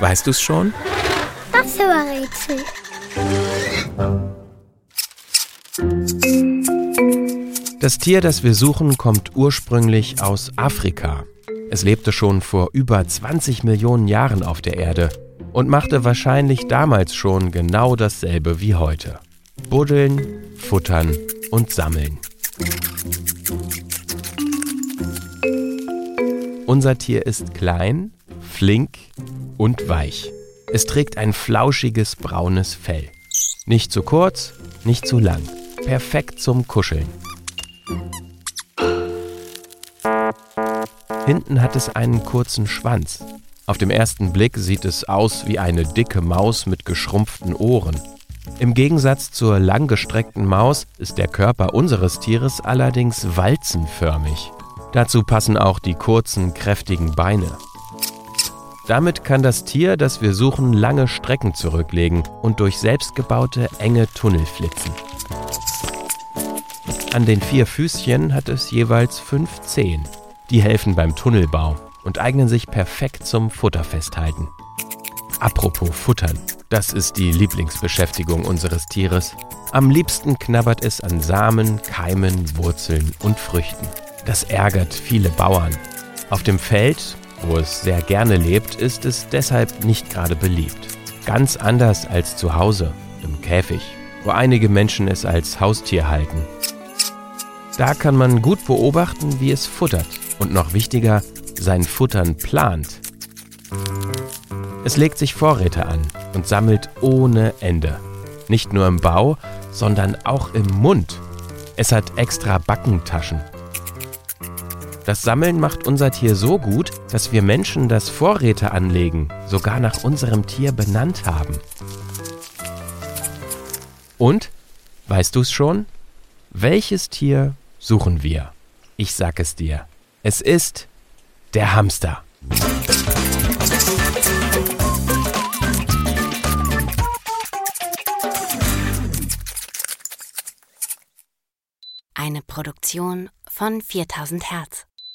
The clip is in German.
Weißt du's schon? Das Rätsel. Das Tier, das wir suchen, kommt ursprünglich aus Afrika. Es lebte schon vor über 20 Millionen Jahren auf der Erde und machte wahrscheinlich damals schon genau dasselbe wie heute. Buddeln, futtern und sammeln. Unser Tier ist klein, flink und weich. Es trägt ein flauschiges braunes Fell. Nicht zu kurz, nicht zu lang. Perfekt zum Kuscheln. Hinten hat es einen kurzen Schwanz. Auf dem ersten Blick sieht es aus wie eine dicke Maus mit geschrumpften Ohren. Im Gegensatz zur langgestreckten Maus ist der Körper unseres Tieres allerdings walzenförmig. Dazu passen auch die kurzen, kräftigen Beine. Damit kann das Tier, das wir suchen, lange Strecken zurücklegen und durch selbstgebaute enge Tunnel flitzen. An den vier Füßchen hat es jeweils fünf Zehen. Die helfen beim Tunnelbau und eignen sich perfekt zum Futterfesthalten. Apropos Futtern, das ist die Lieblingsbeschäftigung unseres Tieres. Am liebsten knabbert es an Samen, Keimen, Wurzeln und Früchten. Das ärgert viele Bauern. Auf dem Feld, wo es sehr gerne lebt, ist es deshalb nicht gerade beliebt. Ganz anders als zu Hause, im Käfig, wo einige Menschen es als Haustier halten. Da kann man gut beobachten, wie es futtert und noch wichtiger, sein Futtern plant. Es legt sich Vorräte an und sammelt ohne Ende. Nicht nur im Bau, sondern auch im Mund. Es hat extra Backentaschen. Das Sammeln macht unser Tier so gut, dass wir Menschen das Vorräte anlegen sogar nach unserem Tier benannt haben. Und, weißt du es schon? Welches Tier suchen wir? Ich sag es dir. Es ist der Hamster. Eine Produktion von 4000 Hertz.